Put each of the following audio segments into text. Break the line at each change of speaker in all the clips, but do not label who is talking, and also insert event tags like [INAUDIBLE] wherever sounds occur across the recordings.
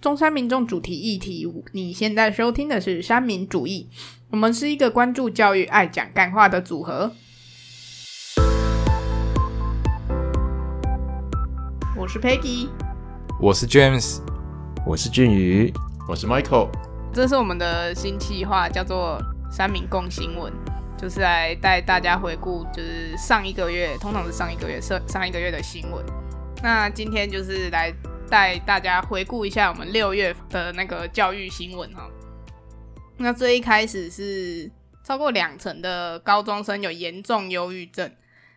中山民众主题议题。你现在收听的是山民主义，我们是一个关注教育、爱讲干话的组合。我是 Peggy，
我是 James，
我是俊宇，
我是 Michael。
这是我们的新计划，叫做三民共新闻，就是来带大家回顾，就是上一个月，通常是上一个月上上一个月的新闻。那今天就是来带大家回顾一下我们六月的那个教育新闻哈。那最一开始是超过两成的高中生有严重忧郁症，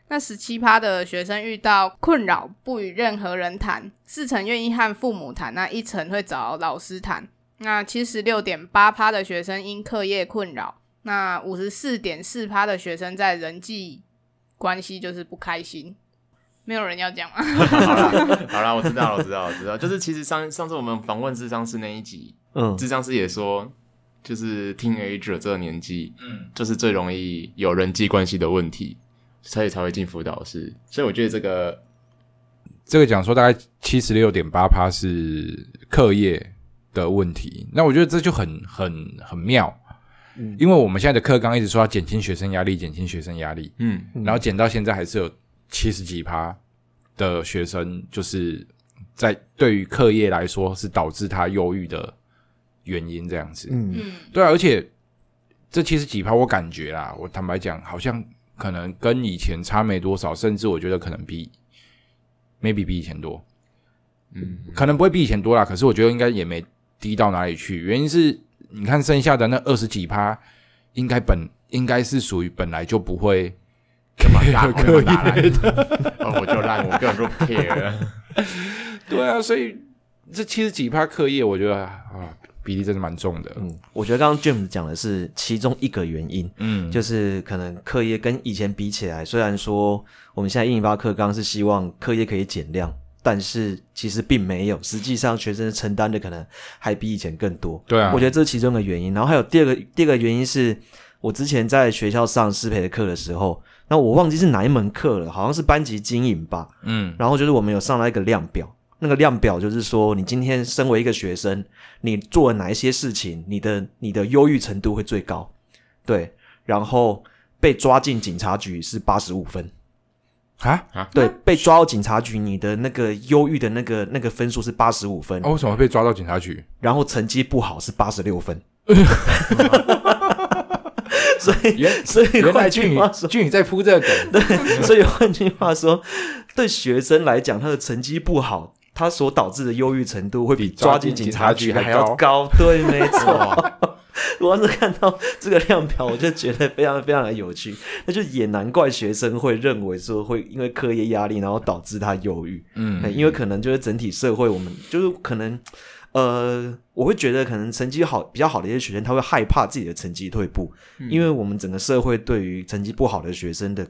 那十七趴的学生遇到困扰不与任何人谈，四成愿意和父母谈，那一成会找老师谈。那七十六点八趴的学生因课业困扰，那五十四点四趴的学生在人际关系就是不开心。没有人要讲吗？[LAUGHS]
好了，好了，我知道了，我知道，我知道。就是其实上上次我们访问智商师那一集，嗯，智商师也说，就是听 A 者这个年纪，嗯，就是最容易有人际关系的问题，所以才会进辅导室。所以我觉得这个
这个讲说大概七十六点八趴是课业的问题，那我觉得这就很很很妙，嗯，因为我们现在的课纲一直说要减轻学生压力，减轻学生压力，嗯，然后减到现在还是有。七十几趴的学生，就是在对于课业来说是导致他忧郁的原因，这样子。嗯，对啊，而且这七十几趴，我感觉啦，我坦白讲，好像可能跟以前差没多少，甚至我觉得可能比 maybe 比以前多。嗯，可能不会比以前多啦，可是我觉得应该也没低到哪里去。原因是你看剩下的那二十几趴，应该本应该是属于本来就不会。
干嘛打课业的？我就烂，我根本不 care。[LAUGHS]
对啊，所以这七十几趴课业，我觉得啊，比例真的蛮重的。
嗯，我觉得刚刚 James 讲的是其中一个原因。嗯，就是可能课业跟以前比起来，虽然说我们现在一零八课纲是希望课业可以减量，但是其实并没有。实际上，学生承担的可能还比以前更多。
对啊，
我觉得这是其中的原因。然后还有第二个，第二个原因是我之前在学校上师培的课的时候。那我忘记是哪一门课了，好像是班级经营吧。嗯，然后就是我们有上到一个量表，那个量表就是说，你今天身为一个学生，你做了哪一些事情，你的你的忧郁程度会最高。对，然后被抓进警察局是八十五分。
啊
啊，对，被抓到警察局，你的那个忧郁的那个那个分数是八十五分。
哦，为什么被抓到警察局？
然后成绩不好是八十六分。[LAUGHS] 所以，[LAUGHS]
原
所以
原来俊宇俊宇在铺这个梗，
对，所以换句话说，对学生来讲，他的成绩不好，他所导致的忧郁程度会比抓进警察局还要高。对，没 [LAUGHS] 错。我要是看到这个量表，我就觉得非常非常的有趣。那就也难怪学生会认为说，会因为课业压力，然后导致他忧郁。嗯，因为可能就是整体社会，我们就是可能。呃，我会觉得可能成绩好比较好的一些学生，他会害怕自己的成绩退步，因为我们整个社会对于成绩不好的学生的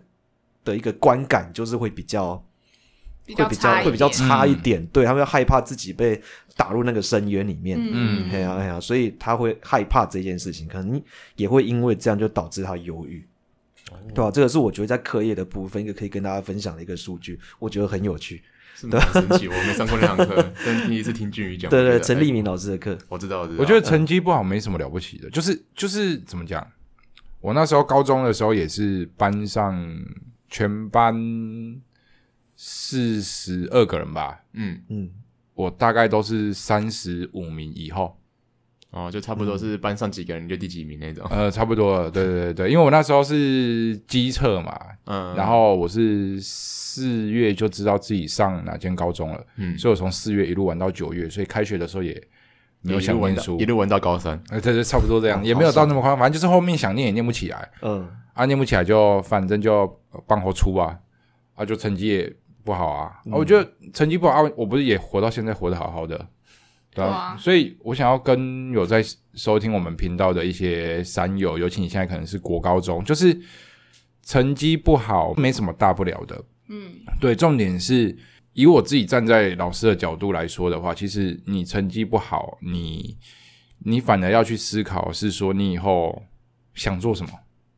的一个观感就是会比较会比较会比较差一点，对他们害怕自己被打入那个深渊里面，嗯，哎呀哎呀，所以他会害怕这件事情，可能也会因为这样就导致他忧郁，对吧？这个是我觉得在课业的部分一个可以跟大家分享的一个数据，我觉得很有趣。
很神奇，我没上过那堂课，[LAUGHS] 但第一次听俊宇讲。
对对，陈立明老师的课，
我知道，我知道。
我觉得成绩不好没什么了不起的，就是就是怎么讲？我那时候高中的时候也是班上全班四十二个人吧，嗯嗯，我大概都是三十五名以后。
哦，就差不多是班上几个人就第几名那种。
呃，差不多，对对对对，因为我那时候是机测嘛，嗯，然后我是四月就知道自己上哪间高中了，嗯，所以我从四月一路玩到九月，所以开学的时候也没有想念书，
一路玩到高三，
呃，对对，差不多这样，也没有到那么夸张，反正就是后面想念也念不起来，嗯，啊，念不起来就反正就帮活出啊，啊，就成绩也不好啊，我觉得成绩不好，我不是也活到现在活得好好的。对啊，所以我想要跟有在收听我们频道的一些山友，尤其你现在可能是国高中，就是成绩不好，没什么大不了的。嗯，对，重点是以我自己站在老师的角度来说的话，其实你成绩不好，你你反而要去思考，是说你以后想做什么。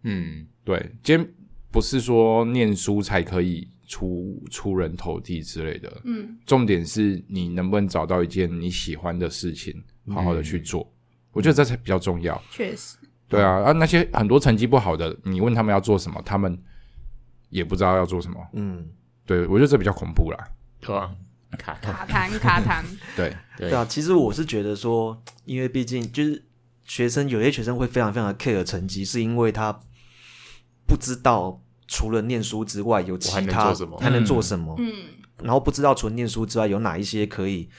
嗯，对，今天不是说念书才可以出出人头地之类的。嗯，重点是你能不能找到一件你喜欢的事情，好好的去做。我觉得这才比较重要。
确实。
对啊，啊，那些很多成绩不好的，你问他们要做什么，他们也不知道要做什么。嗯，对，我觉得这比较恐怖啦。
对啊，
卡卡痰卡痰。
对
对啊，其实我是觉得说，因为毕竟就是学生，有些学生会非常非常的 care 成绩，是因为他不知道除了念书之外有其他还能做什么。嗯，然后不知道除了念书之外有哪一些可以。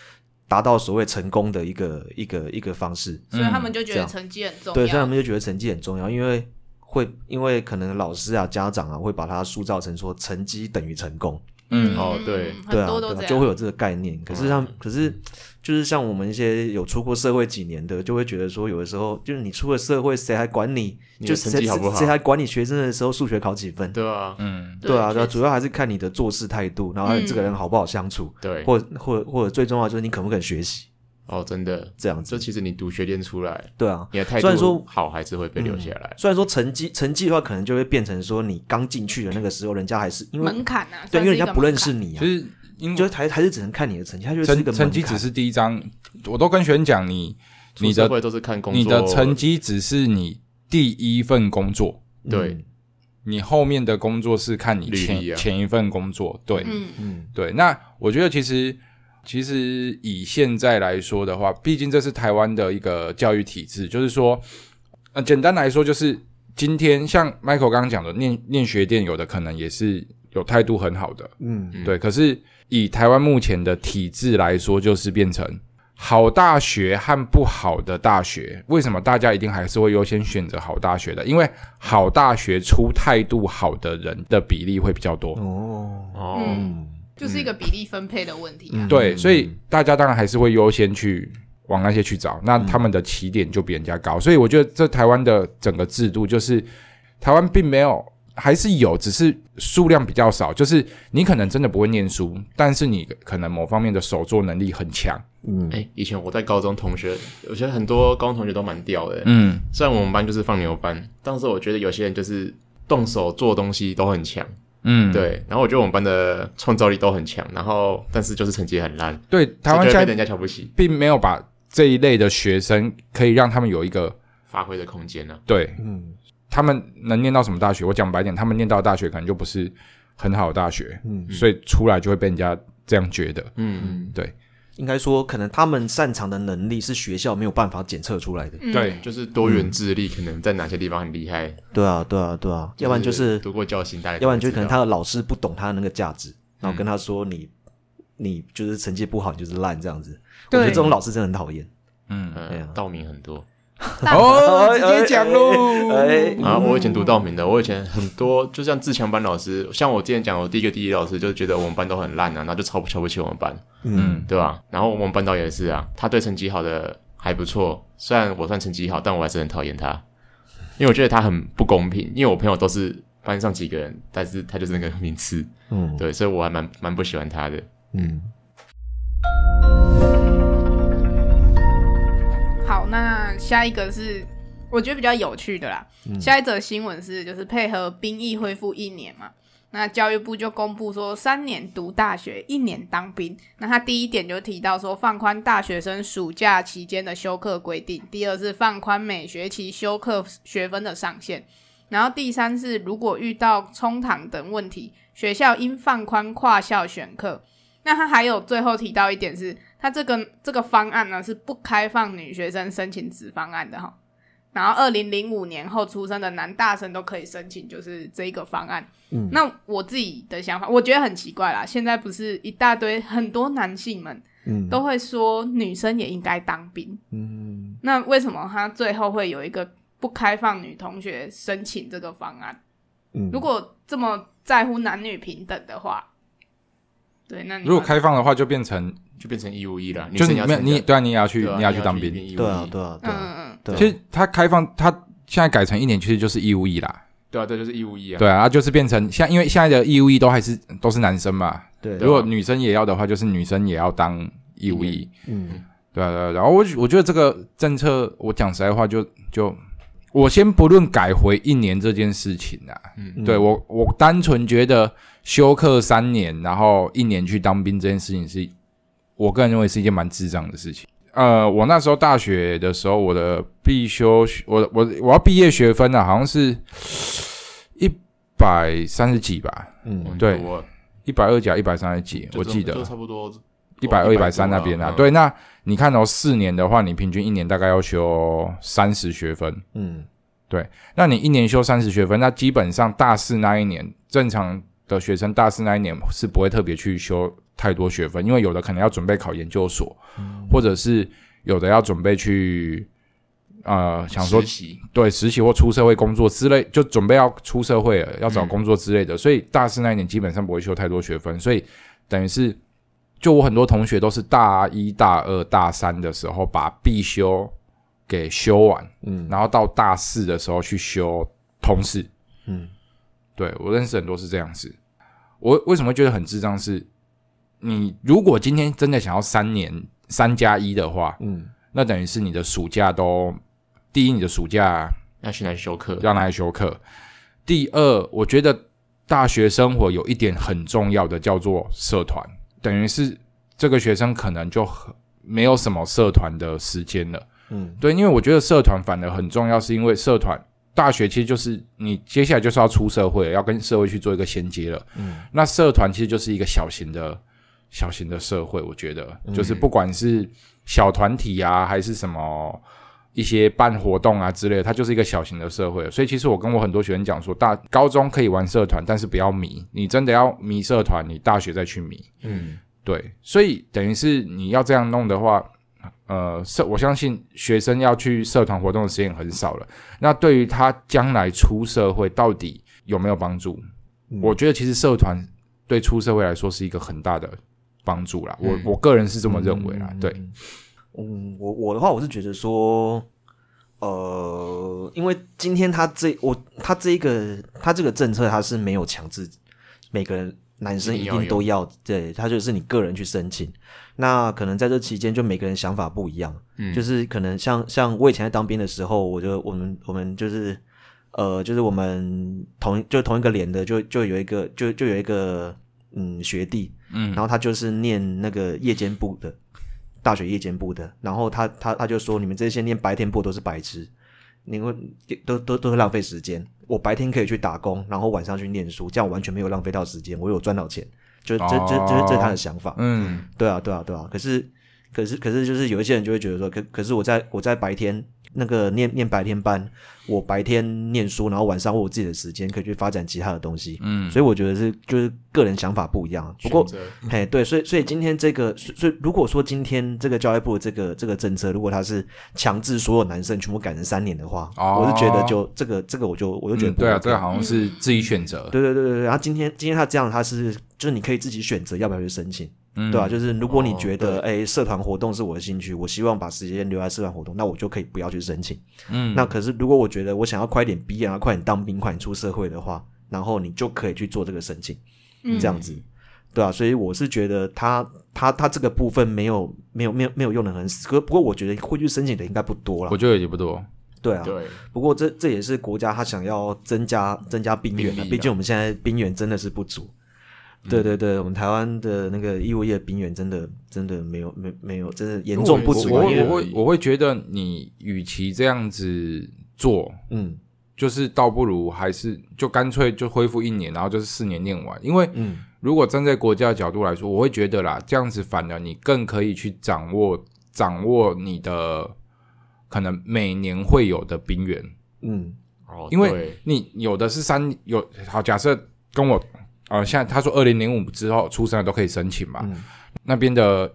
达到所谓成功的一个一个一个方式，
所以他们就觉得成绩很重要。
对，所以他们就觉得成绩很重要，因为会因为可能老师啊、家长啊会把它塑造成说成绩等于成功。
嗯，哦，对，
对啊，就会有这个概念。可是像，可是就是像我们一些有出过社会几年的，就会觉得说，有的时候就是你出了社会，谁还管你？就
成绩好不好？
谁还管你学生的时候数学考几分？
对啊，
嗯，对啊，主要还是看你的做事态度，然后这个人好不好相处？
对，
或或或者最重要就是你肯不肯学习。
哦，真的。
这样子，
就其实你读学练出来，
对啊，
你的态度好还是会被留下来。
虽然说成绩成绩的话，可能就会变成说你刚进去的那个时候，人家还是因为
门槛啊，
对，因为人家不认识你啊，
就是
因为还还是只能看你的成绩，他就
成成绩只是第一张，我都跟学员讲，你你的
都是看工
作，你的成绩只是你第一份工作，
对，
你后面的工作是看你前前一份工作，对，嗯。嗯，对。那我觉得其实。其实以现在来说的话，毕竟这是台湾的一个教育体制，就是说，呃，简单来说，就是今天像 Michael 刚刚讲的，念念学店有的可能也是有态度很好的，嗯，对。可是以台湾目前的体制来说，就是变成好大学和不好的大学，为什么大家一定还是会优先选择好大学的？因为好大学出态度好的人的比例会比较多。哦
哦。就是一个比例分配的问题。
对，所以大家当然还是会优先去往那些去找，那他们的起点就比人家高。所以我觉得这台湾的整个制度就是，台湾并没有，还是有，只是数量比较少。就是你可能真的不会念书，但是你可能某方面的手作能力很强。
嗯，哎，以前我在高中同学，我觉得很多高中同学都蛮屌的。嗯，虽然我们班就是放牛班，但是我觉得有些人就是动手做东西都很强。嗯，对，然后我觉得我们班的创造力都很强，然后但是就是成绩很烂。
对，台湾现在
人家瞧不起，
并没有把这一类的学生可以让他们有一个
发挥的空间呢。
对，嗯，他们能念到什么大学？我讲白点，他们念到大学可能就不是很好的大学，嗯，所以出来就会被人家这样觉得。嗯嗯，对。
应该说，可能他们擅长的能力是学校没有办法检测出来的。
对，就是多元智力，可能在哪些地方很厉害。
对啊，对啊，对啊。要不然就是
读过教心，大
要不然就可能他的老师不懂他的那个价值，然后跟他说：“你，你就是成绩不好，你就是烂这样子。”我觉得这种老师真的很讨厌。
嗯，对啊，道明很多。
哦，直接讲喽！
啊，我以前读道明的，我以前很多，就像自强班老师，像我之前讲，我第一个地理老师就觉得我们班都很烂啊，然后就超不瞧不起我们班，嗯，对吧？然后我们班导也是啊，他对成绩好的还不错，虽然我算成绩好，但我还是很讨厌他，因为我觉得他很不公平，因为我朋友都是班上几个人，但是他就是那个名次，嗯，对，所以我还蛮蛮不喜欢他的，嗯。
那下一个是我觉得比较有趣的啦。下一则新闻是，就是配合兵役恢复一年嘛，那教育部就公布说，三年读大学，一年当兵。那他第一点就提到说，放宽大学生暑假期间的休课规定；第二是放宽每学期休课学分的上限；然后第三是，如果遇到冲堂等问题，学校应放宽跨校选课。那他还有最后提到一点是，他这个这个方案呢是不开放女学生申请子方案的哈。然后二零零五年后出生的男大生都可以申请，就是这一个方案。嗯，那我自己的想法，我觉得很奇怪啦。现在不是一大堆很多男性们，嗯，都会说女生也应该当兵。嗯，那为什么他最后会有一个不开放女同学申请这个方案？嗯，如果这么在乎男女平等的话。对，那
如果开放的话，就变成
就变成义务役了。
就是你你对啊，你也要去，你要去当兵。
对啊，对啊，对啊。
其实他开放，他现在改成一年，其实就是义务役啦。
对啊，对，就是义务役啊。
对啊，就是变成像，因为现在的义务役都还是都是男生嘛。
对。
如果女生也要的话，就是女生也要当义务役。嗯。对啊，对啊。然后我我觉得这个政策，我讲实在话，就就我先不论改回一年这件事情啊，嗯，对我我单纯觉得休课三年，然后一年去当兵这件事情，是我个人认为是一件蛮智障的事情。呃，我那时候大学的时候，我的必修，我我我要毕业学分呢，好像是一百三十几吧，嗯，对，一百二加一百三十几，我记得
差不多
一百二一百三那边啊。对，那你看哦，四年的话，你平均一年大概要修三十学分，嗯，对，那你一年修三十学分，那基本上大四那一年，正常的学生大四那一年是不会特别去修。太多学分，因为有的可能要准备考研究所，或者是有的要准备去呃想说对实习或出社会工作之类，就准备要出社会了，要找工作之类的，所以大四那一年基本上不会修太多学分，所以等于是就我很多同学都是大一大二大三的时候把必修给修完，嗯，然后到大四的时候去修通识，嗯，对我认识很多是这样子，我为什么会觉得很智障是？你如果今天真的想要三年三加一的话，嗯，那等于是你的暑假都第一，你的暑假
要去来修课，
要拿来修课。第二，我觉得大学生活有一点很重要的叫做社团，等于是这个学生可能就没有什么社团的时间了。嗯，对，因为我觉得社团反而很重要，是因为社团大学其实就是你接下来就是要出社会，要跟社会去做一个衔接了。嗯，那社团其实就是一个小型的。小型的社会，我觉得就是不管是小团体啊，还是什么一些办活动啊之类，它就是一个小型的社会。所以其实我跟我很多学生讲说，大高中可以玩社团，但是不要迷。你真的要迷社团，你大学再去迷。嗯，对。所以等于是你要这样弄的话，呃，社我相信学生要去社团活动的时间很少了。那对于他将来出社会到底有没有帮助？我觉得其实社团对出社会来说是一个很大的。帮助啦，我我个人是这么认为啦。对，
嗯，我我的话，我是觉得说，呃，因为今天他这我他这一个他这个政策，他是没有强制每个人男生一定都要，对他就是你个人去申请。那可能在这期间，就每个人想法不一样，嗯，就是可能像像我以前在当兵的时候，我就我们我们就是呃，就是我们同就同一个连的，就就有一个就就有一个嗯学弟。嗯，然后他就是念那个夜间部的，大学夜间部的。然后他他他就说，你们这些念白天部都是白痴，你会都都都是浪费时间。我白天可以去打工，然后晚上去念书，这样完全没有浪费到时间，我有赚到钱。就这这这这是他的想法。嗯，对啊对啊对啊。可是可是可是就是有一些人就会觉得说，可可是我在我在白天。那个念念白天班，我白天念书，然后晚上我有自己的时间可以去发展其他的东西。嗯，所以我觉得是就是个人想法不一样。不过，嘿，对，所以所以今天这个，所以如果说今天这个教育部这个这个政策，如果他是强制所有男生全部改成三年的话，我是觉得就这个这个我就我就觉得
对啊，这个好像是自己选择。
对对对对对。然后今天今天他这样，他是就是你可以自己选择要不要去申请。对吧？就是如果你觉得，哎，社团活动是我的兴趣，我希望把时间留在社团活动，那我就可以不要去申请。嗯，那可是如果我觉得我想要快点毕业啊，快点当兵，快点出社会的话，然后你就可以去做这个申请，这样子，对啊，所以我是觉得他他他这个部分没有没有没有没有用的很死，可不过我觉得会去申请的应该不多了。
我觉得也不多。
对啊，对。不过这这也是国家他想要增加增加兵员的，毕竟我们现在兵员真的是不足。对对对，我们台湾的那个义务业兵员真的真的没有没没有，真的严重不足。
我我会我会觉得，你与其这样子做，嗯，就是倒不如还是就干脆就恢复一年，然后就是四年念完。因为，嗯，如果站在国家的角度来说，我会觉得啦，这样子反而你更可以去掌握掌握你的可能每年会有的兵员，嗯，哦，因为你有的是三有好假设跟我。呃，现在他说二零零五之后出生的都可以申请嘛？那边的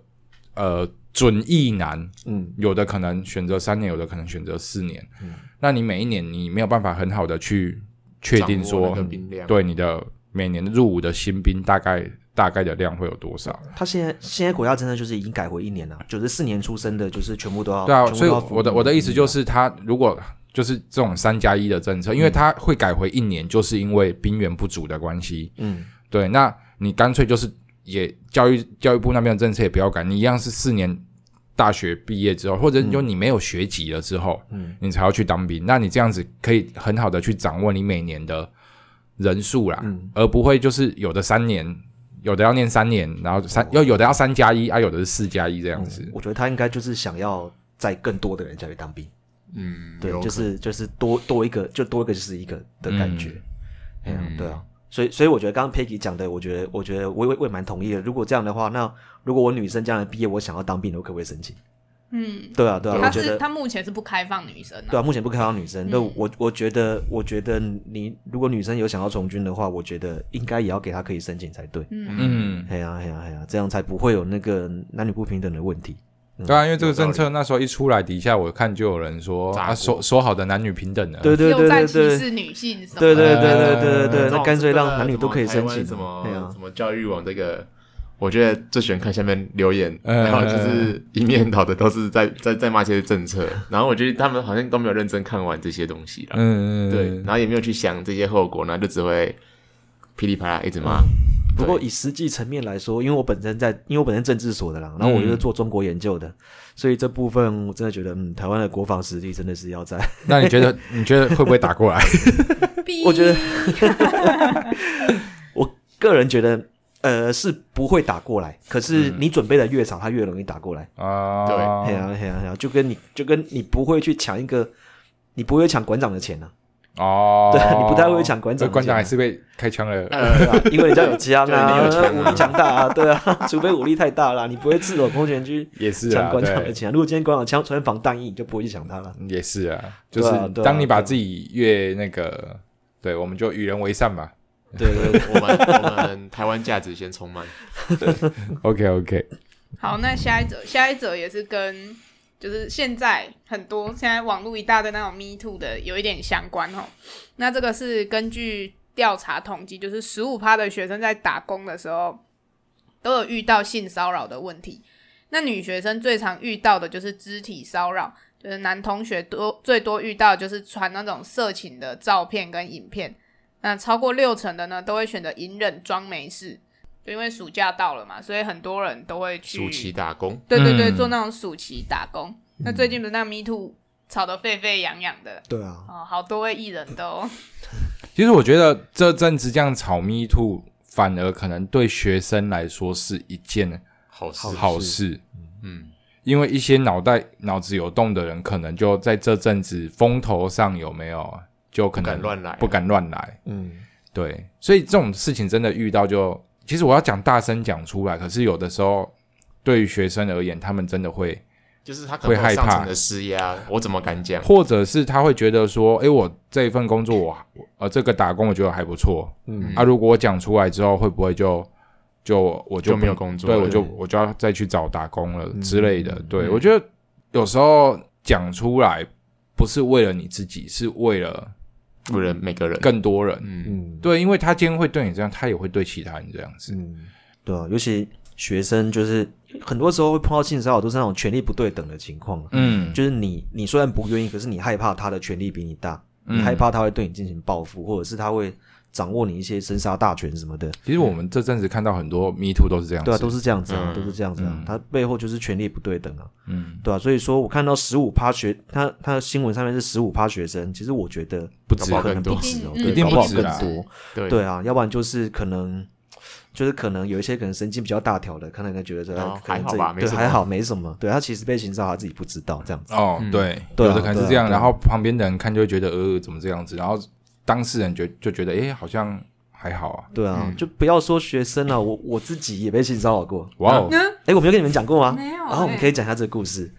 呃准役男，嗯，有的可能选择三年，有的可能选择四年。嗯，那你每一年你没有办法很好的去确定说，对你的每年入伍的新兵大概大概的量会有多少？
他现在现在国家真的就是已经改回一年了，九十四年出生的，就是全部都要
对啊。所以我的我的意思就是，他如果就是这种三加一的政策，因为它会改回一年，就是因为兵源不足的关系。嗯，对，那你干脆就是也教育教育部那边的政策也不要改，你一样是四年大学毕业之后，或者就你没有学籍了之后，嗯，你才要去当兵。那你这样子可以很好的去掌握你每年的人数啦，而不会就是有的三年，有的要念三年，然后三要有的要三加一啊，有的是四加一这样子。
我觉得他应该就是想要在更多的人家里当兵。嗯，对，就是就是多多一个，就多一个就是一个的感觉，哎嗯，对啊，所以所以我觉得刚刚 Peggy 讲的，我觉得我觉得我也我也蛮同意的。如果这样的话，那如果我女生将来毕业，我想要当兵，我可不可以申请？嗯，对啊，对啊，
他是他目前是不开放女生，
对啊，目前不开放女生。那我我觉得，我觉得你如果女生有想要从军的话，我觉得应该也要给她可以申请才对。嗯嗯，哎呀哎呀哎呀，这样才不会有那个男女不平等的问题。
对啊，因为这个政策那时候一出来，底下我看就有人说啊，说说好的男女平等的，
对对对对对，
歧视女性，
对对对对对对，那干脆让男女都可以申请。
什么什么教育网这个，我觉得最喜欢看下面留言，然后就是一面倒的都是在在在骂这些政策，然后我觉得他们好像都没有认真看完这些东西了，嗯嗯，对，然后也没有去想这些后果，然后就只会噼里啪啦一直骂。
不过以实际层面来说，因为我本身在，因为我本身政治所的啦，然后我又是做中国研究的，所以这部分我真的觉得，嗯，台湾的国防实力真的是要在。[LAUGHS]
那你觉得，你觉得会不会打过来？[LAUGHS]
我觉得，[LAUGHS] 我个人觉得，呃，是不会打过来。可是你准备的越少，他越容易打过来
啊。对，
嘿啊嘿啊嘿啊，就跟你就跟你不会去抢一个，你不会抢馆长的钱呢。哦，对你不太会抢馆长，
馆长还是被开枪了，
因为人家 [LAUGHS] 有枪啊，武力强大啊，对啊，[LAUGHS] 除非武力太大了，你不会赤裸空拳去
也是
抢馆长的钱。如果今天馆长枪穿防弹衣，你就不会去抢他了。
也是啊，就是当你把自己越那个，对，我们就与人为善嘛。
对对，[LAUGHS]
我们我们台湾价值先充满。
OK OK，
好，那下一则，下一则也是跟。就是现在很多现在网络一大堆那种 Me Too 的有一点相关哦。那这个是根据调查统计，就是十五趴的学生在打工的时候都有遇到性骚扰的问题。那女学生最常遇到的就是肢体骚扰，就是男同学多最多遇到就是传那种色情的照片跟影片。那超过六成的呢都会选择隐忍装没事，就因为暑假到了嘛，所以很多人都会去
暑期打工。
对对对，做那种暑期打工。那最近不是那 Me Too 吵得沸沸扬扬的？
对啊，
哦，好多位艺人都。[LAUGHS]
其实我觉得这阵子这样炒 Me Too，反而可能对学生来说是一件
好事。
好事，嗯，因为一些脑袋脑子有洞的人，可能就在这阵子风头上有没有，就可能
乱来，
不敢乱来。嗯，对，所以这种事情真的遇到，就其实我要讲大声讲出来，可是有的时候对于学生而言，他们真的会。
就是他会害怕的施压，我怎么敢讲？
或者是他会觉得说，哎，我这一份工作，我呃，这个打工我觉得还不错，嗯，啊，如果我讲出来之后，会不会就就我
就没有工作？
对，我就我就要再去找打工了之类的。对我觉得有时候讲出来不是为了你自己，是为了
为了每个人，
更多人。嗯，对，因为他今天会对你这样，他也会对其他人这样子。嗯，
对啊，尤其。学生就是很多时候会碰到性骚扰，都是那种权力不对等的情况。嗯，就是你你虽然不愿意，可是你害怕他的权力比你大，你害怕他会对你进行报复，或者是他会掌握你一些生杀大权什么的。
其实我们这阵子看到很多 Me Too 都是这样，
对啊，都是这样子啊，都是这样子啊。他背后就是权力不对等啊，嗯，对啊。所以说我看到十五趴学他他的新闻上面是十五趴学生，其实我觉得
不止，
可能不止哦，
一定不止
更多。对啊，要不然就是可能。就是可能有一些可能神经比较大条的，可能觉得这
还好吧，
对，还好没什么。对他其实被性骚，他自己不知道这样子。
哦，对，有的可能是这样，然后旁边的人看就会觉得呃，怎么这样子？然后当事人觉就觉得哎，好像还好啊。
对啊，就不要说学生了，我我自己也被性骚扰过。哇哦，哎，我没有跟你们讲过吗？
没有。
然后我们可以讲一下这个故事。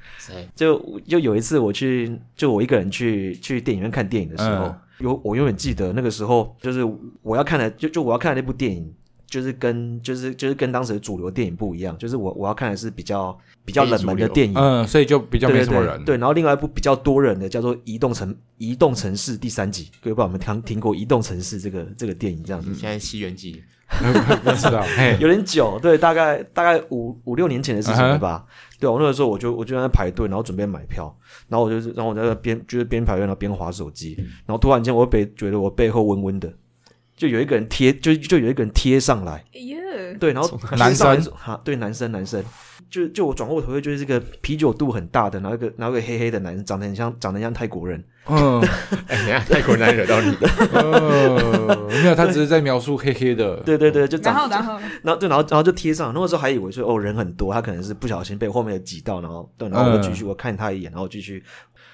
就就有一次我去，就我一个人去去电影院看电影的时候，有我永远记得那个时候，就是我要看的，就就我要看的那部电影。就是跟就是就是跟当时的主流电影不一样，就是我我要看的是比较比较冷门的电影，
嗯，所以就比较没什么人。
对，然后另外一部比较多人的叫做《移动城移动城市》第三集，各位不知道有没有听听过《移动城市》这个这个电影？这样子，
现在西元记 [LAUGHS]
不知道，
有点久，对，大概大概五五六年前的事情了吧？对，我那个时候我就我就在排队，然后准备买票，然后我就是然后我在边就是边排队然后边划手机，然后突然间我被觉得我背后温温的。就有一个人贴，就就有一个人贴上来，对，然后
男生？
哈，对，男生男生，就就我转过头，就是这个啤酒肚很大的，然后一个然后一个黑黑的男生，长得很像长得像泰国人，
嗯，[LAUGHS] 哎呀，泰国男惹到你，[LAUGHS]
没有，他只是在描述黑黑的，
对对对，就
然后然后
然后？对，然后然后就贴上，那个时候还以为说哦人很多，他可能是不小心被后面的挤到，然后对，然后我就继续我看他一眼，然后继续，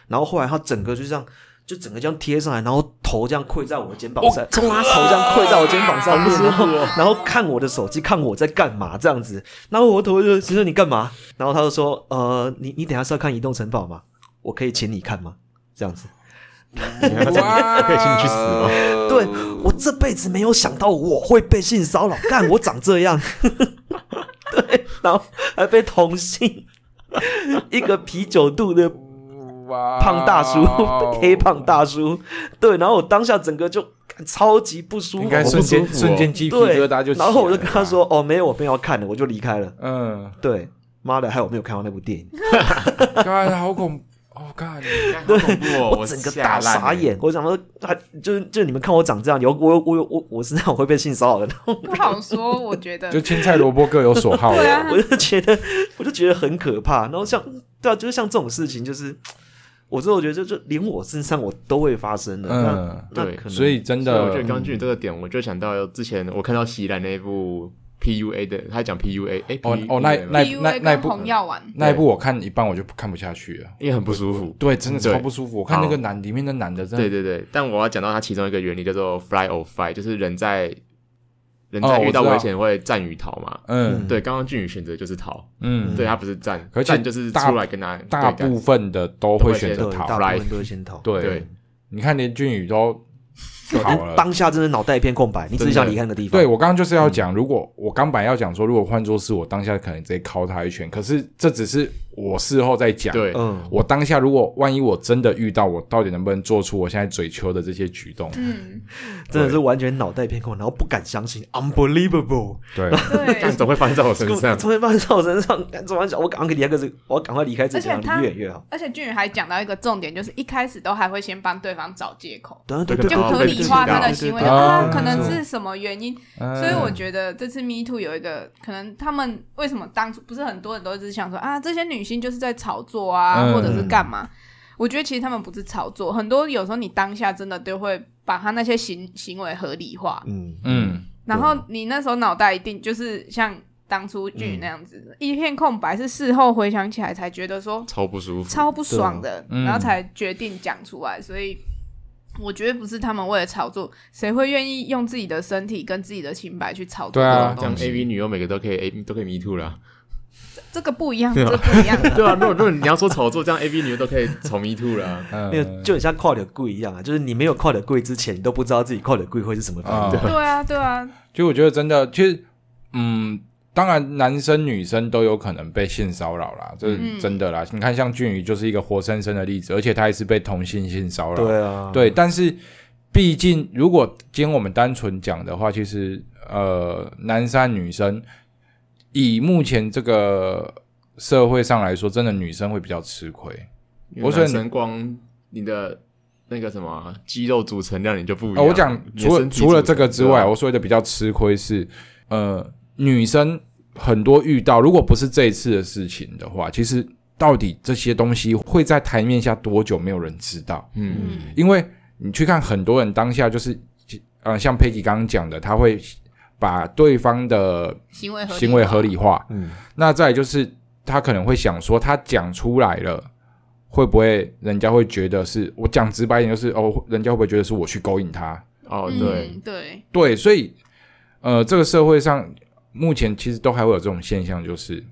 然后后来他整个就这样。就整个这样贴上来，然后头这样跪在我的肩膀上，头这样跪在我肩膀上面，然后然后看我的手机，看我在干嘛这样子。然后我头就其实你干嘛？然后他就说：“呃，你你等下是要看移动城堡吗？我可以请你看吗？这样子，
我，可以请你去死吗？[LAUGHS]
对我这辈子没有想到我会被性骚扰，干我长这样，[LAUGHS] 对，然后还被同性一个啤酒肚的。”胖大叔，[LAUGHS] 黑胖大叔，对，然后我当下整个就超级不舒服，
应该瞬间瞬间鸡皮疙瘩就，
然后我就跟他说：“哦，没有，我没有要看的，我就离开了。”嗯，对，妈的，害我没有看到那部电影，[LAUGHS]
刚好恐，哦，刚
对，我整个大傻眼，我想说，他就是就是你们看我长这样，有我我我我是那种会被性骚扰的，
不好说，我觉得
就青菜萝卜各有所好，[LAUGHS]
对啊，
我就觉得我就觉得很可怕，然后像对啊，就是像这种事情，就是。我之后觉得，就就连我身上我都会发生的。嗯，对，
所以真的，
我觉得刚俊这个点，我就想到之前我看到西兰那一部 PUA 的，他讲 PUA，哎，
哦哦，那那那那部
药丸，
那一部我看一半我就看不下去了，
因为很不舒服。
对，真的超不舒服。我看那个男里面的男的，
对对对，但我要讲到它其中一个原理叫做 fly or fight，就是人在。人在遇到危险会战与逃嘛？嗯，对，刚刚俊宇选择就是逃，嗯，对他不是战，战就是出来跟他。
大部分的都会选择逃，
大部分都会先逃。
对，你看连俊宇都 [LAUGHS] 逃了，
当下真的脑袋一片空白，你只想离开那个地方。
对我刚刚就是要讲，如果我刚本来要讲说，如果换作是我当下可能直接敲他一拳，可是这只是。我事后再讲，
对，
嗯，我当下如果万一我真的遇到，我到底能不能做出我现在嘴求的这些举动？嗯，[LAUGHS]
真的是完全脑袋片空，然后不敢相信，unbelievable，
对，
对，[LAUGHS]
怎么会发生在我身上？
怎么会发生在我身上？怎么想？我赶快离开这，我要赶快离开这里，离越远越好。
而且俊宇还讲到一个重点，就是一开始都还会先帮对方找借口，
对对对，
就合理化他的行为啊，可能是什么原因？所以我觉得这次 Me Too 有一个可能，他们为什么当初不是很多人都一直想说啊，这些女性就是在炒。作啊，或者是干嘛？我觉得其实他们不是炒作，很多有时候你当下真的都会把他那些行行为合理化。嗯嗯，然后你那时候脑袋一定就是像当初剧那样子，一片空白，是事后回想起来才觉得说
超不舒服、
超不爽的，然后才决定讲出来。所以我觉得不是他们为了炒作，谁会愿意用自己的身体跟自己的清白去炒作？对
啊，
讲 A V 女优每个都可以 A 都可以迷 o 了。
这个不一样，这不一样。[LAUGHS]
对啊，如果如果你要说炒作，这样 A B 女优都可以炒 Me Too 了。[LAUGHS]
那个就很像跨的贵一样啊，就是你没有跨的贵之前，你都不知道自己跨的贵会是什么反
应。对啊，对啊。
就我觉得真的，其实，嗯，当然男生女生都有可能被性骚扰啦，这是真的啦。你看，像俊宇就是一个活生生的例子，而且他也是被同性性骚扰。
对啊，
对。但是，毕竟如果今天我们单纯讲的话，其实呃，男生女生。以目前这个社会上来说，真的女生会比较吃亏。
我说男光你的那个什么肌肉组成量你就不一样。
我讲除了除了这个之外，我说的比较吃亏是，呃，女生很多遇到，如果不是这一次的事情的话，其实到底这些东西会在台面下多久，没有人知道。嗯，因为你去看很多人当下就是，呃，像佩奇刚刚讲的，他会。把对方的
行为
行为合理化，嗯，那再就是他可能会想说，他讲出来了，会不会人家会觉得是我讲直白一点，就是哦，人家会不会觉得是我去勾引他？
哦，对
对
对，所以呃，这个社会上目前其实都还会有这种现象，就是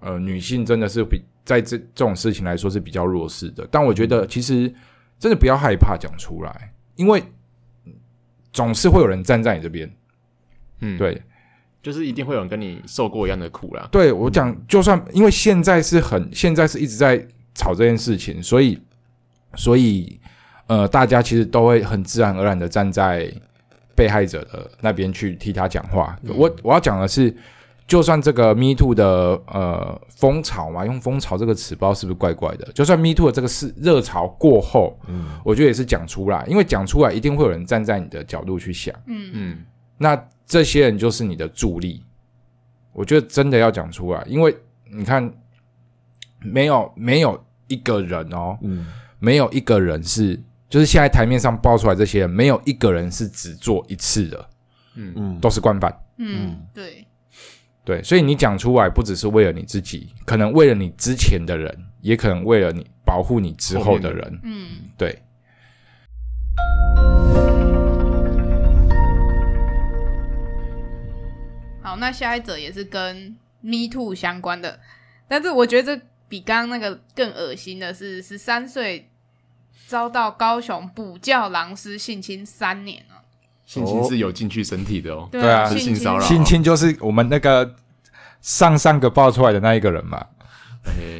呃，女性真的是比在这这种事情来说是比较弱势的。但我觉得其实真的不要害怕讲出来，因为总是会有人站在你这边。嗯，对，
就是一定会有人跟你受过一样的苦啦。
对我讲，就算因为现在是很现在是一直在吵这件事情，所以所以呃，大家其实都会很自然而然的站在被害者的那边去替他讲话。我我要讲的是，就算这个 Me Too 的呃风潮嘛，用风潮这个词，不知道是不是怪怪的。就算 Me Too 的这个是热潮过后，嗯，我觉得也是讲出来，因为讲出来一定会有人站在你的角度去想，嗯。嗯，那这些人就是你的助力。我觉得真的要讲出来，因为你看，没有没有一个人哦，嗯，没有一个人是，就是现在台面上爆出来这些人，没有一个人是只做一次的，嗯嗯，都是惯犯，
嗯，对。
对，所以你讲出来不只是为了你自己，可能为了你之前的人，也可能为了你保护你之后的人。嗯，对。
好，那下一则也是跟 Me Too 相关的，但是我觉得这比刚刚那个更恶心的是，十三岁遭到高雄补教狼师性侵三年了。
性侵是有进去身体的哦，
对啊，
性骚扰，
性侵就是我们那个上上个爆出来的那一个人嘛，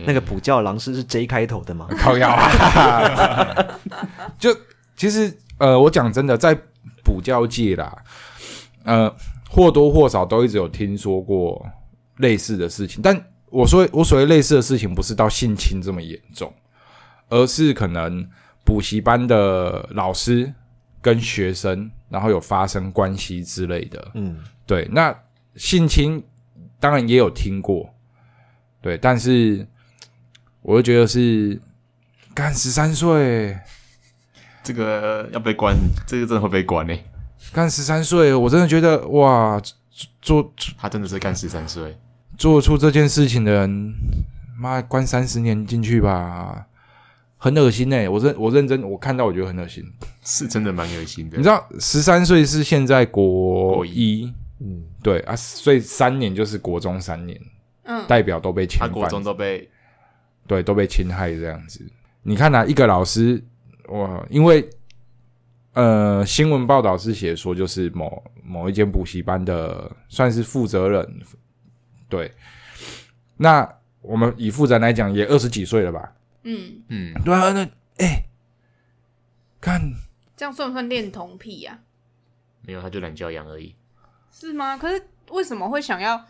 那个补教狼师是 J 开头的吗？[LAUGHS]
靠药啊！[LAUGHS] 就其实呃，我讲真的，在补教界啦，呃，或多或少都一直有听说过类似的事情，但我说我所谓类似的事情，不是到性侵这么严重，而是可能补习班的老师跟学生。然后有发生关系之类的，嗯，对。那性侵当然也有听过，对，但是我就觉得是干十三岁，
这个要被关，这个真的会被关呢。
干十三岁，我真的觉得哇，做
他真的是干十三岁，
做出这件事情的人，妈关三十年进去吧。很恶心哎！我认我认真，我看到我觉得很恶心，
是真的蛮恶心的。
你知道，十三岁是现在国一，嗯，对啊，所以三年就是国中三年，嗯，代表都被侵犯，
国中都被，
对，都被侵害这样子。你看哪一个老师哇？因为呃，新闻报道是写说，就是某某一间补习班的算是负责人，对。那我们以负责人来讲，也二十几岁了吧？嗯嗯，对啊，那哎，看
这样算不算恋童癖呀？
没有，他就懒教养而已。
是吗？可是为什么会想要？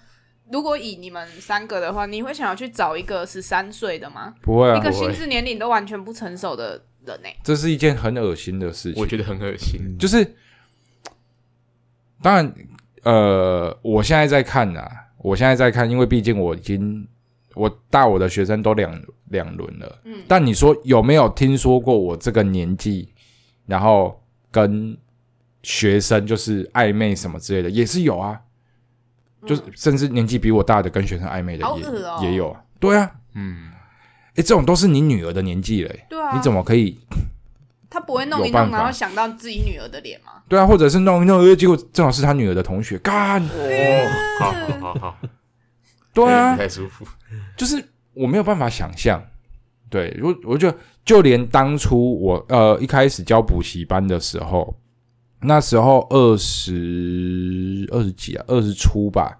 如果以你们三个的话，你会想要去找一个十三岁的吗？
不会，
一个心智年龄都完全不成熟的人呢？
这是一件很恶心的事情，
我觉得很恶心。
就是，当然，呃，我现在在看呐，我现在在看，因为毕竟我已经。我大我的学生都两两轮了，嗯，但你说有没有听说过我这个年纪，然后跟学生就是暧昧什么之类的，也是有啊，就是甚至年纪比我大的跟学生暧昧的也也有。啊，对啊，嗯，哎，这种都是你女儿的年纪嘞，
对啊，
你怎么可以？[LAUGHS]
他不会弄一弄，然后想到自己女儿的脸吗？
对啊，或者是弄一弄，结果正好是他女儿的同学，干，
哦，好 [LAUGHS] 好好。
对啊，
太舒服，
就是我没有办法想象。对，我我觉得就连当初我呃一开始教补习班的时候，那时候二十二十几啊，二十出吧。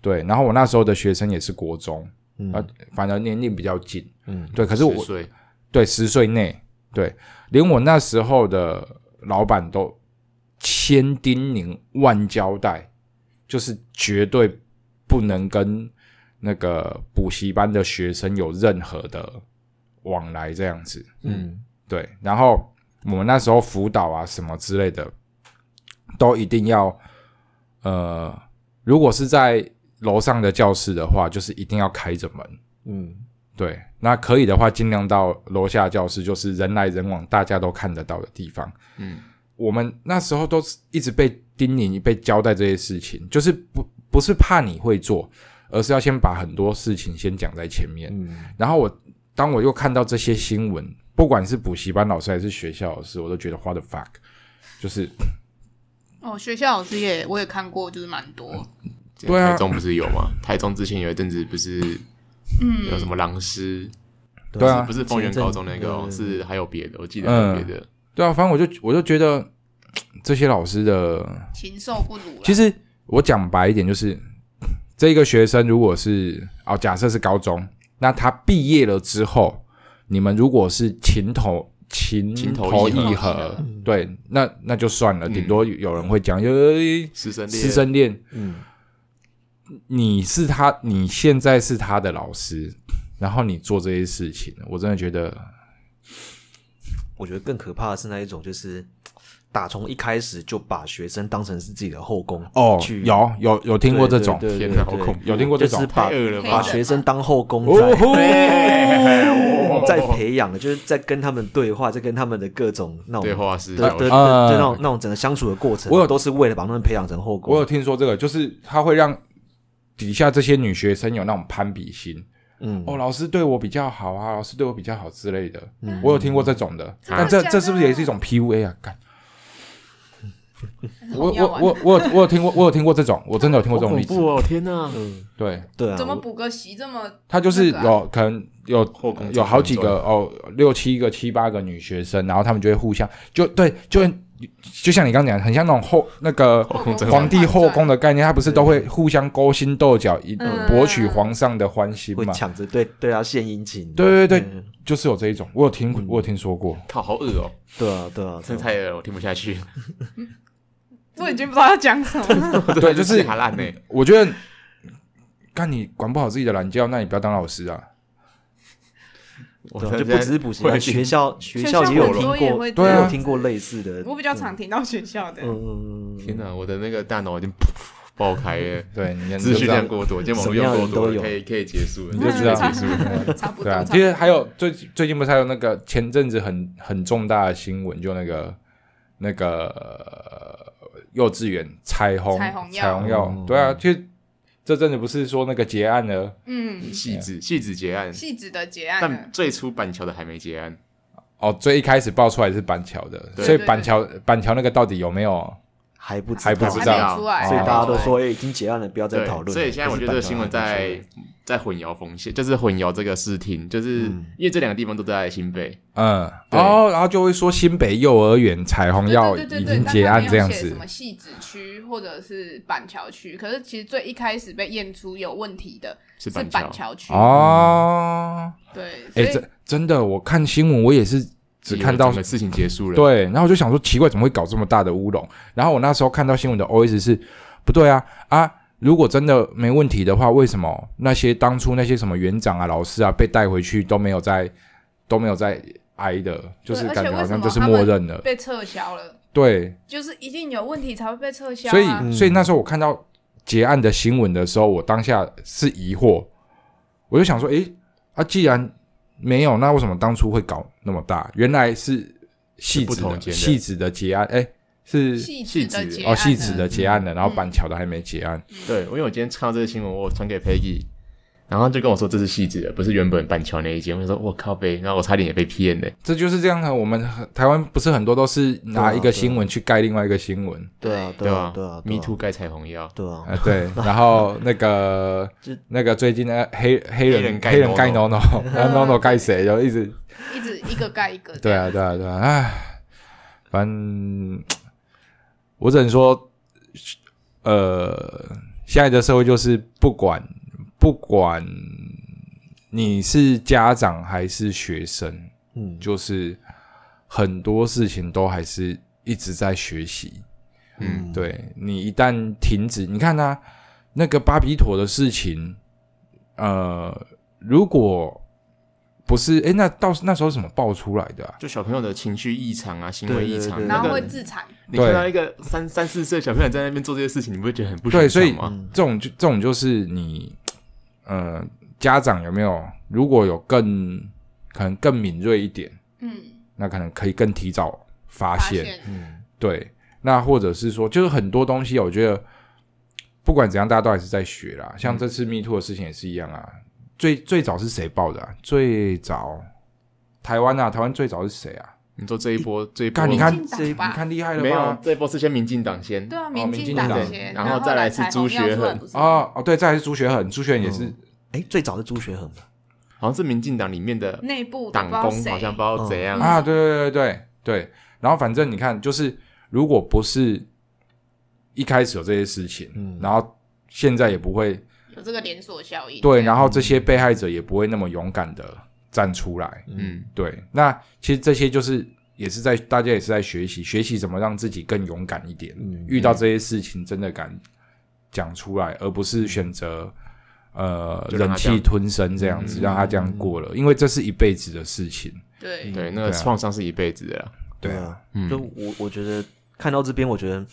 对，然后我那时候的学生也是国中，啊，反正年龄比较近。嗯，对，可是我对十岁内，对，连我那时候的老板都千叮咛万交代，就是绝对不能跟。那个补习班的学生有任何的往来这样子，嗯，对。然后我们那时候辅导啊什么之类的，都一定要，呃，如果是在楼上的教室的话，就是一定要开着门，嗯，对。那可以的话，尽量到楼下教室，就是人来人往，大家都看得到的地方，嗯。我们那时候都是一直被叮咛、被交代这些事情，就是不不是怕你会做。而是要先把很多事情先讲在前面，嗯然后我当我又看到这些新闻，不管是补习班老师还是学校老师，我都觉得 what the fuck，就是
哦，学校老师也我也看过，就是蛮多。
对啊，
台中不是有吗？台中之前有一阵子不是，嗯，有什么狼师？
对啊，
不是丰原高中那个，是还有别的，我记得有别的。
对啊，反正我就我就觉得这些老师的
禽兽不如。
其实我讲白一点就是。这个学生如果是哦，假设是高中，那他毕业了之后，你们如果是情投情投意合，对，那那就算了，顶多有人会讲，
师生
师生恋，嗯，你是他，你现在是他的老师，然后你做这些事情，我真的觉得，
我觉得更可怕的是那一种，就是打从一开始就把学生当成是自己的后宫
哦，有有有听过这种，
对对
天哪好恐怖
有听过这种？
就是把把学生当后宫
哦
在在培养的，就是在跟他们对话，在跟他们的各种那种
对话是
对对对对
嗯。
那种那种整个相处的过程，
我有
都是为了把他们培养成后宫。
我有听说这个，就是他会让底下这些女学生有那种攀比心。
嗯
哦，老师对我比较好啊，老师对我比较好之类的。我有听过这种的，但这这是不是也是一种 PUA 啊？干，[LAUGHS] 我我我我有我有听过，我有听过这种，我真的有听过这种例子。
哦！天哪，
嗯，
对，
对啊，
怎么
我
补个习这么？
他就是有可能有有好几
争
个哦，六七个、七八个女学生，然后他们就会互相就对，就会就像你刚刚讲，很像那种后那个皇帝后宫的概念，他不是都会互相勾心斗角，以
嗯
博取皇上的欢心嘛？
会抢着对对他献殷勤。
对对对
嗯
就是有这一种，我有听我有听说过。
靠，好恶哦！
对啊对啊，
真的太恶了，我听不下去。
我已经不知道要讲什么了。[LAUGHS]
对，就是
哈烂呢。
我觉得，干你管不好自己的懒觉，那你不要当老师啊。
我
就不只是补习班，学校学
学
校也有听过，
对
有听过类似的。
我比较常听到学校的，
天哪，我的那个大脑已经噗爆开了，
对，你
资讯量
过，
多，今天网络用过多可以可以结束了，
你就知道
结束了。[LAUGHS]
差不多。
对啊。其实还有最最近不是还有那个前阵子很很重大的新闻，就那个那个呃幼稚园彩虹
彩虹药
对啊，其实这阵子不是说那个结案了。
嗯，
戏子戏子结案，
戏子的结案。
但最初板桥的还没结案，
哦，最一开始爆出来是板桥的，所以板桥板桥那个到底有没有？
还不
还不知道。
所以大家都
哦
说，哎，已经结案了，不要再
对
讨论。
所以现在我觉得这个新闻在在混淆风险，就是混淆这个视听，就是
嗯
因为这两个地方都在新北，
嗯，
对
哦，然后就会说新北幼儿园彩虹
对
药
对对对
已经结案这样子
但他没有写什，么戏子区或者是板桥区，可是其实最一开始被验出有问题的是
是板桥。
板桥区。
哦，
对，
哎、
所以
真真的，我看新闻，我也是只看到
整个事情结束了，
对，然后我就想说奇怪，怎么会搞这么大的乌龙？然后我那时候看到新闻的 OS 是不对啊啊！如果真的没问题的话，为什么那些当初那些什么园长啊、老师啊被带回去都没有在都没有在挨的，就是感觉好像就是默认了。
被撤销了，
对，
就是一定有问题才会被撤销、啊。
所以
嗯
所以那时候我看到结案的新闻的时候，我当下是疑惑，我就想说，诶，啊，既然没有，那为什么当初会搞那么大？原来是戏子的戏子的结案，诶，是
戏子
哦，戏子的结案了，然后
嗯
板桥的还没结案。
对，因为我今天看到这个新闻，我传给 Peggy，然后他就跟我说这是戏子的，不是原本板桥那一间。我就说我靠呗，然后我差点也被骗了。
这就是这样的。我们台湾不是很多都是拿一个新闻去盖另外一个新闻，
对啊
对
啊对啊
，Me Too 盖彩虹药，
对啊，
呃，对，[LAUGHS] 然后那个那个最近的黑黑人
黑人盖
黑人盖
NONO
no no，然后 no no 盖谁，就一直
一直一个盖一个。
对啊，对啊，对啊，唉，反正我只能说，呃，现在的社会就是不管不管你是家长还是学生，
嗯，
就是很多事情都还是一直在学习。
嗯，
对你一旦停止，你看他、那个巴比妥的事情，呃，如果不是哎，那到那时候怎么爆出来的啊？
就小朋友的情绪异常啊，行为异常，
对对对
然后会自残，
你看到一个三三四岁小朋友在那边做这些事情，你不会觉得很不
对，所以
寻常吗？
嗯
这种就这种就是你，呃，家长有没有如果有更可能更敏锐一点，
嗯，
那可能可以更提早发
发
现。
现
嗯
对，那或者是说，就是很多东西，我觉得不管怎样，大家都还是在学啦。像这次 Me Too 的事情也是一样啊。最最早是谁报的、啊？最早台湾啊，台湾最早是谁啊？
你说这一波，这一波
看，你看这，你看厉害了
没有？这一波是先民进党先，
对啊，
民进
民进
党
党先，
然后再来是朱学恒
哦哦，对，再来是朱学恒，朱学恒也是、
哎，最早是朱学恒吧？
好像是民进党里面的
内部
党工，好像不知道怎样。
啊，对对对对对。然后反正你看，就是如果不是一开始有这些事情，
嗯
然后现在也不会
有这个连锁效应。
对，然后这些被害者也不会那么勇敢的站出来。
嗯，
对，那其实这些就是也是在大家也是在学习，学习怎么让自己更勇敢一点。
嗯
遇到这些事情，真的敢讲出来，而不是选择呃忍气吞声这样子，让他这样过了，因为这是一辈子的事情。
对
对，那个创伤是一辈子的。
对啊，
就我我觉得看到这边，我觉得。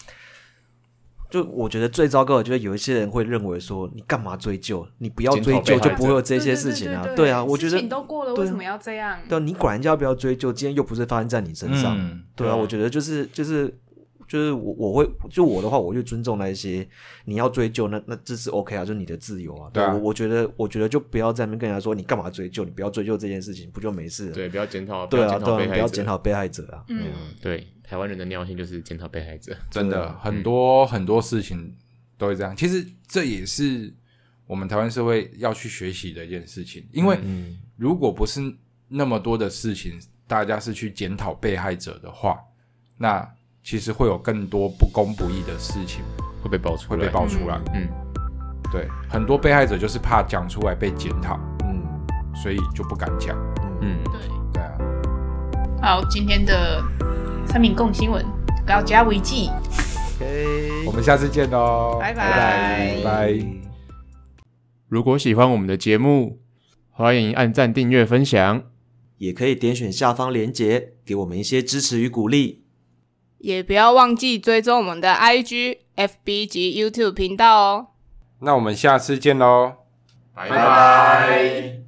就我觉得最糟糕的，就是有一些人会认为说，你干嘛追究？你不要追究，就不会有这些事情啊。对啊，我觉得
你都过了，为什么要这样？
对，你管人家要不要追究？今天又不是发生在你身上。对啊，我觉得就是就是就是我我会就我的话，我就尊重那一些你要追究，那那这是 OK 啊，就是你的自由啊。对啊，我觉得我觉得就不要在那边跟人家说你干嘛追究？你不要追究这件事情，不就没事？
对，不要检讨。
对啊，
对，
不要检讨被害者啊。
嗯，对，台湾人的尿性就是检讨被害者，
真的很多很多事情。都会这样，其实这也是我们台湾社会要去学习的一件事情。因为如果不是那么多的事情，大家是去检讨被害者的话，那其实会有更多不公不义的事情
会被爆出
会被爆出来。嗯，对，很多被害者就是怕讲出来被检讨，嗯，所以就不敢讲。
嗯，对，
对啊。
好，今天的三民共新闻，高加维记。
我们下次见
喽，拜
拜拜。
如果喜欢我们的节目，欢迎按赞、订阅、分享，
也可以点选下方链接，给我们一些支持与鼓励。
也不要忘记追踪我们的 IG、FB 及 YouTube 频道哦。
那我们下次见喽，
拜拜。